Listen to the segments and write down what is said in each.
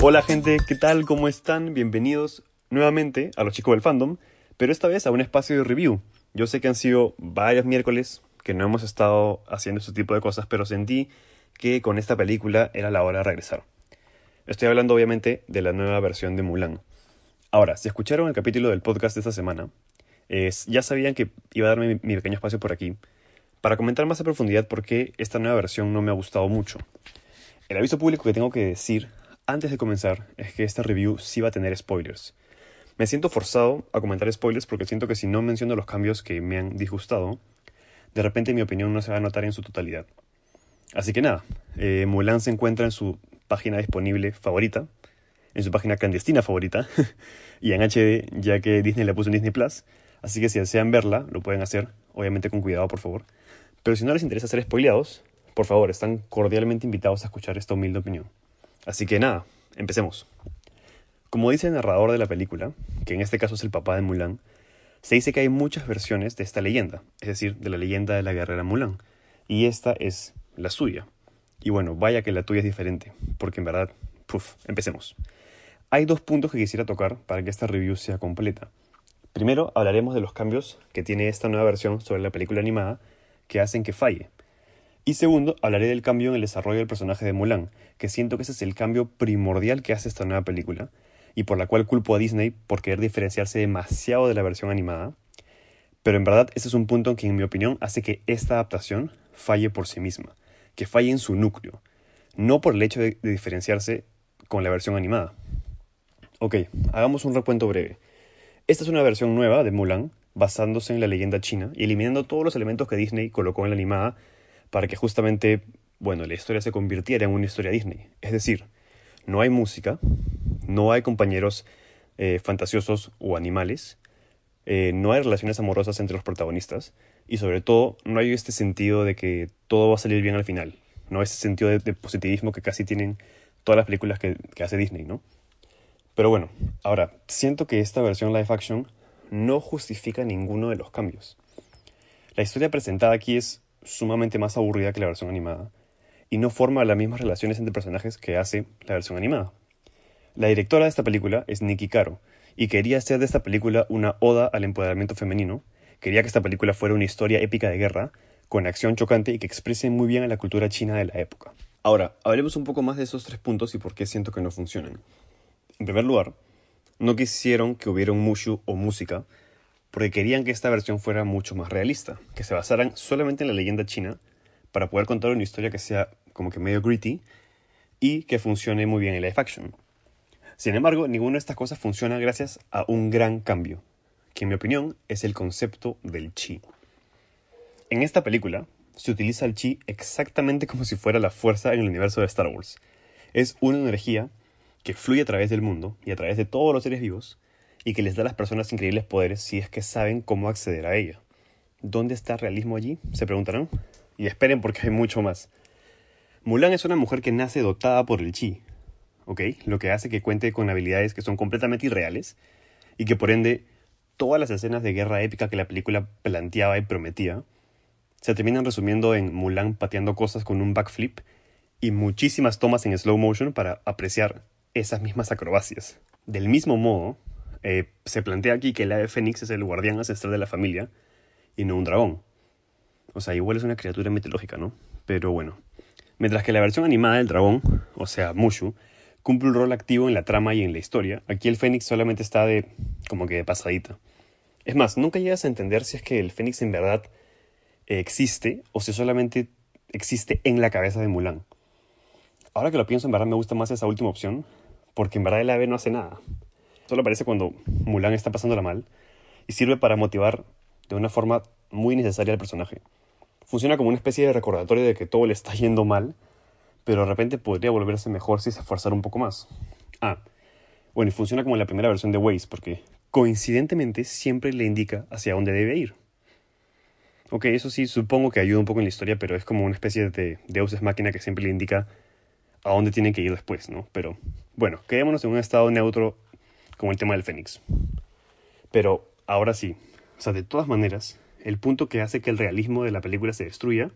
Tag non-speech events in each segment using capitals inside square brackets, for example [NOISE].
Hola gente, ¿qué tal? ¿Cómo están? Bienvenidos nuevamente a los chicos del fandom, pero esta vez a un espacio de review. Yo sé que han sido varios miércoles que no hemos estado haciendo este tipo de cosas, pero sentí que con esta película era la hora de regresar. Estoy hablando obviamente de la nueva versión de Mulan. Ahora, si escucharon el capítulo del podcast de esta semana, ya sabían que iba a darme mi, pequeño espacio por aquí para comentar más a profundidad por qué esta nueva versión no me ha gustado mucho. El aviso público que tengo que decir antes de comenzar es que esta review sí va a tener spoilers. Me siento forzado a comentar spoilers porque siento que si no menciono los cambios que me han disgustado, de repente mi opinión no se va a notar en su totalidad. Así que nada, eh, Mulan se encuentra en su página disponible favorita, en su página clandestina favorita, [LAUGHS] y en HD, ya que Disney la puso en Disney Plus. Así que si desean verla, lo pueden hacer, obviamente con cuidado, por favor. Pero si no les interesa ser spoileados, por favor, están cordialmente invitados a escuchar esta humilde opinión. Así que nada, empecemos. Como dice el narrador de la película, que en este caso es el papá de Mulan, se dice que hay muchas versiones de esta leyenda, es decir, de la leyenda de la guerrera Mulan, y esta es la suya. Y bueno, vaya que la tuya es diferente, porque en verdad, puff, empecemos. Hay dos puntos que quisiera tocar para que esta review sea completa. Primero, hablaremos de los cambios que tiene esta nueva versión sobre la película animada que hacen que falle. Y segundo, hablaré del cambio en el desarrollo del personaje de Mulan, que siento que ese es el cambio primordial que hace esta nueva película, y por la cual culpo a Disney por querer diferenciarse demasiado de la versión animada. Pero en verdad ese es un punto que en mi opinión hace que esta adaptación falle por sí misma, que falle en su núcleo, no por el hecho de, diferenciarse con la versión animada. Ok, hagamos un recuento breve. Esta es una versión nueva de Mulan, basándose en la leyenda china y eliminando todos los elementos que Disney colocó en la animada para que justamente, bueno, la historia se convirtiera en una historia Disney. Es decir, no hay música, no hay compañeros eh, fantasiosos o animales, eh, no hay relaciones amorosas entre los protagonistas y sobre todo no hay este sentido de que todo va a salir bien al final, no ese sentido de, positivismo que casi tienen todas las películas que, que hace Disney, ¿no? Pero bueno, ahora, siento que esta versión live action no justifica ninguno de los cambios. La historia presentada aquí es sumamente más aburrida que la versión animada, y no forma las mismas relaciones entre personajes que hace la versión animada. La directora de esta película es Nikki Caro, y quería hacer de esta película una oda al empoderamiento femenino, quería que esta película fuera una historia épica de guerra, con acción chocante y que exprese muy bien a la cultura china de la época. Ahora, hablemos un poco más de esos tres puntos y por qué siento que no funcionan. En primer lugar, no quisieron que hubiera un mushu o música porque querían que esta versión fuera mucho más realista, que se basaran solamente en la leyenda china para poder contar una historia que sea como que medio gritty y que funcione muy bien en live action. Sin embargo, ninguna de estas cosas funciona gracias a un gran cambio, que en mi opinión es el concepto del chi. En esta película se utiliza el chi exactamente como si fuera la fuerza en el universo de Star Wars. Es una energía que fluye a través del mundo y a través de todos los seres vivos y que les da a las personas increíbles poderes si es que saben cómo acceder a ella. ¿Dónde está el realismo allí? Se preguntarán. Y esperen porque hay mucho más. Mulan es una mujer que nace dotada por el chi, ¿ok? Lo que hace que cuente con habilidades que son completamente irreales y que por ende todas las escenas de guerra épica que la película planteaba y prometía se terminan resumiendo en Mulan pateando cosas con un backflip y muchísimas tomas en slow motion para apreciar esas mismas acrobacias. Del mismo modo, eh, se plantea aquí que el ave fénix es el guardián ancestral de la familia y no un dragón. O sea, igual es una criatura mitológica, ¿no? Pero bueno. Mientras que la versión animada del dragón, o sea, Mushu, cumple un rol activo en la trama y en la historia, aquí el fénix solamente está de como que de pasadita. Es más, nunca llegas a entender si es que el fénix en verdad existe o si solamente existe en la cabeza de Mulan. Ahora que lo pienso, en verdad me gusta más esa última opción, porque en verdad el ave no hace nada. Solo aparece cuando Mulan está pasándola mal y sirve para motivar de una forma muy necesaria al personaje. Funciona como una especie de recordatorio de que todo le está yendo mal, pero de repente podría volverse mejor si se esforzara un poco más. Ah, bueno, y funciona como la primera versión de Waze, porque coincidentemente siempre le indica hacia dónde debe ir. Ok, eso sí, supongo que ayuda un poco en la historia, pero es como una especie de Deus máquina que siempre le indica a dónde tienen que ir después, ¿no? Pero bueno, quedémonos en un estado neutro como el tema del Fénix. Pero ahora sí, o sea, de todas maneras, el punto que hace que el realismo de la película se destruya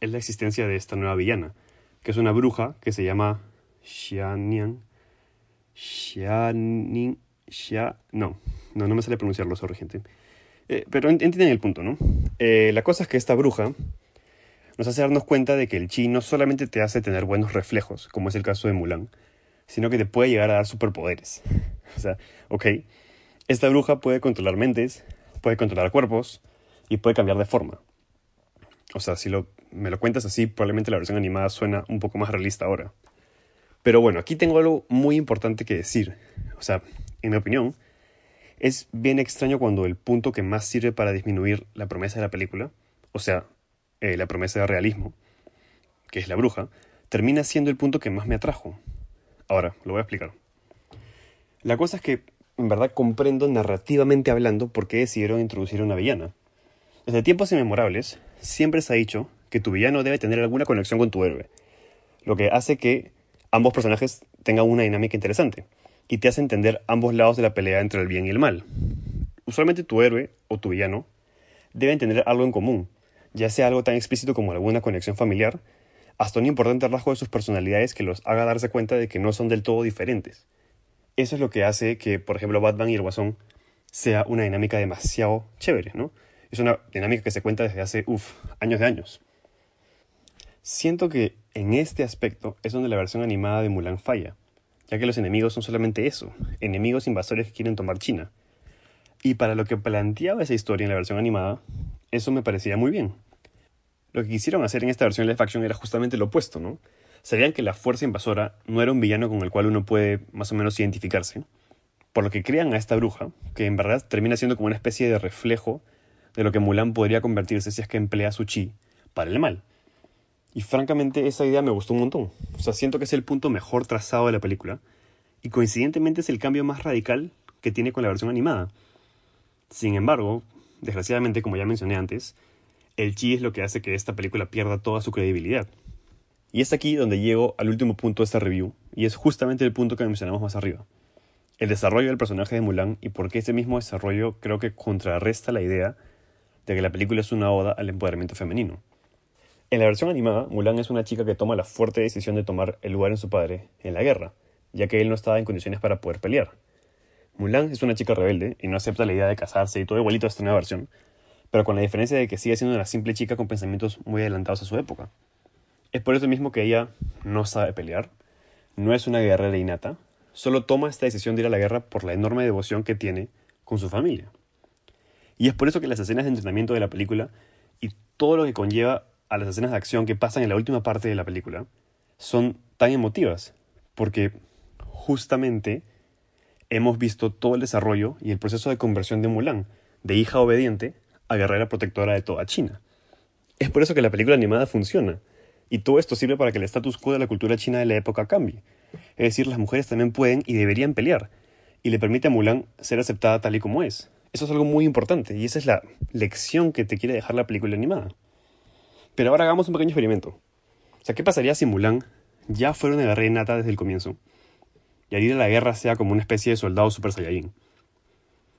es la existencia de esta nueva villana, que es una bruja que se llama Xiannian, Xianin... Xia... No, no, no me sale pronunciarlo, sorry, gente. Eh, pero entienden el punto, ¿no? Eh, la cosa es que esta bruja nos hace darnos cuenta de que el chi no solamente te hace tener buenos reflejos, como es el caso de Mulan, sino que te puede llegar a dar superpoderes. o sea, ok, esta bruja puede controlar mentes, puede controlar cuerpos y puede cambiar de forma. O sea, si me lo cuentas así, probablemente la versión animada suena un poco más realista ahora. Pero bueno, aquí tengo algo muy importante que decir. O sea, en mi opinión, es bien extraño cuando el punto que más sirve para disminuir la promesa de la película, o sea, eh, la promesa de realismo, que es la bruja, termina siendo el punto que más me atrajo. Ahora, lo voy a explicar. La cosa es que, en verdad, comprendo narrativamente hablando por qué decidieron introducir una villana. Desde tiempos inmemorables, siempre se ha dicho que tu villano debe tener alguna conexión con tu héroe, lo que hace que ambos personajes tengan una dinámica interesante y te hace entender ambos lados de la pelea entre el bien y el mal. Usualmente tu héroe o tu villano deben tener algo en común, ya sea algo tan explícito como alguna conexión familiar, hasta un importante rasgo de sus personalidades que los haga darse cuenta de que no son del todo diferentes. Eso es lo que hace que, por ejemplo, Batman y el Guasón sea una dinámica demasiado chévere, ¿no? Es una dinámica que se cuenta desde hace, uff, años de años. Siento que en este aspecto es donde la versión animada de Mulan falla, ya que los enemigos son solamente eso, enemigos invasores que quieren tomar China. Y para lo que planteaba esa historia en la versión animada, eso me parecía muy bien. Lo que quisieron hacer en esta versión de live action era justamente lo opuesto, ¿no? Sabían que la fuerza invasora no era un villano con el cual uno puede más o menos identificarse, por lo que crean a esta bruja, que en verdad termina siendo como una especie de reflejo de lo que Mulan podría convertirse si es que emplea su chi para el mal. Y francamente esa idea me gustó un montón. O sea, siento que es el punto mejor trazado de la película. Y coincidentemente es el cambio más radical que tiene con la versión animada. Sin embargo, desgraciadamente, como ya mencioné antes, el chi es lo que hace que esta película pierda toda su credibilidad. Y es aquí donde llego al último punto de esta review, y es justamente el punto que mencionamos más arriba. El desarrollo del personaje de Mulan y por qué ese mismo desarrollo creo que contrarresta la idea de que la película es una oda al empoderamiento femenino. En la versión animada, Mulan es una chica que toma la fuerte decisión de tomar el lugar en su padre en la guerra, ya que él no estaba en condiciones para poder pelear. Mulan es una chica rebelde y no acepta la idea de casarse y todo igualito a esta nueva versión, pero con la diferencia de que sigue siendo una simple chica con pensamientos muy adelantados a su época. Es por eso mismo que ella no sabe pelear, no es una guerrera innata, solo toma esta decisión de ir a la guerra por la enorme devoción que tiene con su familia. Y es por eso que las escenas de entrenamiento de la película y todo lo que conlleva a las escenas de acción que pasan en la última parte de la película son tan emotivas, porque justamente hemos visto todo el desarrollo y el proceso de conversión de Mulan, de hija obediente a guerrera protectora de toda China. Es por eso que la película animada funciona, y todo esto sirve para que el status quo de la cultura china de la época cambie. Es decir, las mujeres también pueden y deberían pelear, y le permite a Mulan ser aceptada tal y como es. Eso es algo muy importante, y esa es la lección que te quiere dejar la película animada. Pero ahora hagamos un pequeño experimento. O sea, ¿qué pasaría si Mulan ya fuera una guerrera nata desde el comienzo? Y al ir la guerra sea como una especie de soldado super saiyajin.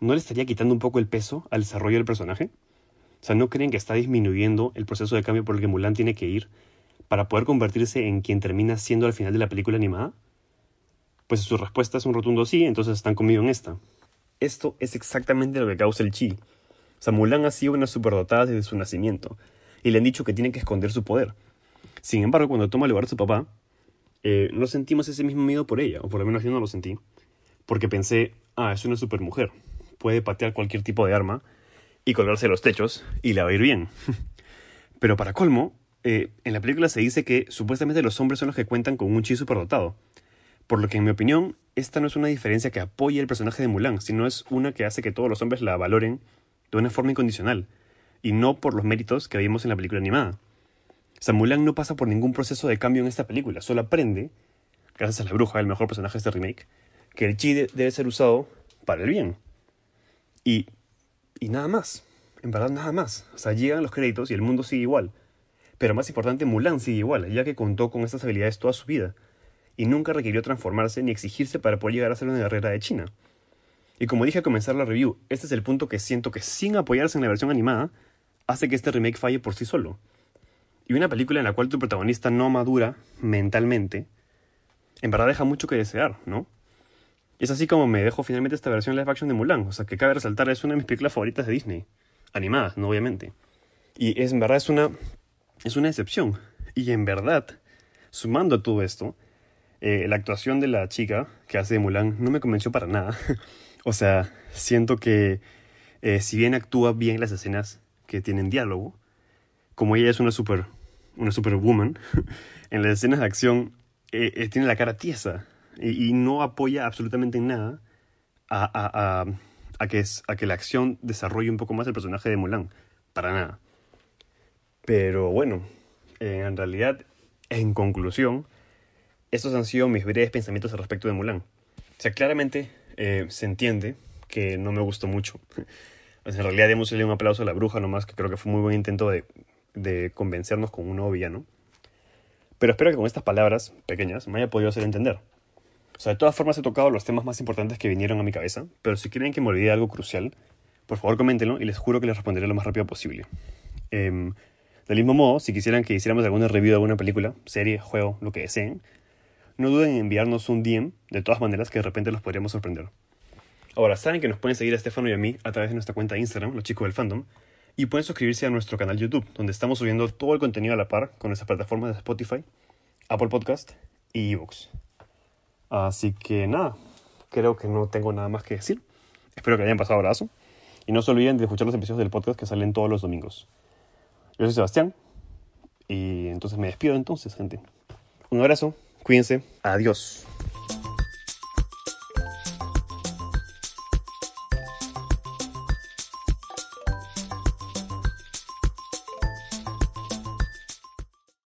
¿No le estaría quitando un poco el peso al desarrollo del personaje? O sea, ¿no creen que está disminuyendo el proceso de cambio por el que Mulan tiene que ir para poder convertirse en quien termina siendo al final de la película animada? Pues su respuesta es un rotundo sí, entonces están conmigo en esta. Esto es exactamente lo que causa el chi. O sea, Mulan ha sido una superdotada desde su nacimiento y le han dicho que tiene que esconder su poder. Sin embargo, cuando toma lugar su papá, eh, no sentimos ese mismo miedo por ella, o por lo menos yo no lo sentí, porque pensé, ah, es una supermujer, puede patear cualquier tipo de arma y colgarse los techos y le va a ir bien. [LAUGHS] Pero para colmo, eh, en la película se dice que supuestamente los hombres son los que cuentan con un chi superdotado, por lo que en mi opinión, esta no es una diferencia que apoye el personaje de Mulan, sino es una que hace que todos los hombres la valoren de una forma incondicional y no por los méritos que vimos en la película animada. Samuel no pasa por ningún proceso de cambio en esta película, solo aprende, gracias a la bruja, el mejor personaje de este remake, que el chi debe ser usado para el bien. Y, nada más, en verdad nada más. O sea, llegan los créditos y el mundo sigue igual. Pero más importante, Mulan sigue igual, ya que contó con estas habilidades toda su vida, y nunca requirió transformarse ni exigirse para poder llegar a ser una guerrera de China. Y como dije al comenzar la review, este es el punto que siento que sin apoyarse en la versión animada, hace que este remake falle por sí solo. Y una película en la cual tu protagonista no madura mentalmente, en verdad deja mucho que desear, ¿no? Es así como me dejo finalmente esta versión live action de Mulan. O sea, que cabe resaltar, es una de mis películas favoritas de Disney. Animadas, no obviamente. Y es, en verdad es una, es una excepción. Y en verdad, sumando a todo esto, eh, la actuación de la chica que hace de Mulan no me convenció para nada. [LAUGHS] o sea, siento que eh, si bien actúa bien las escenas que tienen diálogo, como ella es una super, una superwoman, [LAUGHS] en las escenas de acción eh, tiene la cara tiesa y, no apoya absolutamente en nada a, a, a, que a que la acción desarrolle un poco más el personaje de Mulan. Para nada. Pero bueno, en realidad, en conclusión, estos han sido mis breves pensamientos al respecto de Mulan. O sea, claramente eh, se entiende que no me gustó mucho. [LAUGHS] en realidad, hemos un aplauso a la bruja nomás, que creo que fue un muy buen intento de, de convencernos con un nuevo villano. Pero espero que con estas palabras pequeñas me haya podido hacer entender. O sea, de todas formas he tocado los temas más importantes que vinieron a mi cabeza, pero si quieren que me olvide algo crucial, por favor coméntenlo y les juro que les responderé lo más rápido posible. Eh, del mismo modo, si quisieran que hiciéramos alguna review de alguna película, serie, juego, lo que deseen, no duden en enviarnos un DM, de todas maneras que de repente los podríamos sorprender. Ahora, saben que nos pueden seguir a Estefano y a mí a través de nuestra cuenta de Instagram, los chicos del fandom, y pueden suscribirse a nuestro canal YouTube, donde estamos subiendo todo el contenido a la par con nuestras plataformas de Spotify, Apple Podcast y Evox. Así que nada, creo que no tengo nada más que decir. Espero que hayan pasado abrazo. Y no se olviden de escuchar los episodios del podcast que salen todos los domingos. Yo soy Sebastián. Y entonces me despido entonces, gente. Un abrazo. Cuídense. Adiós.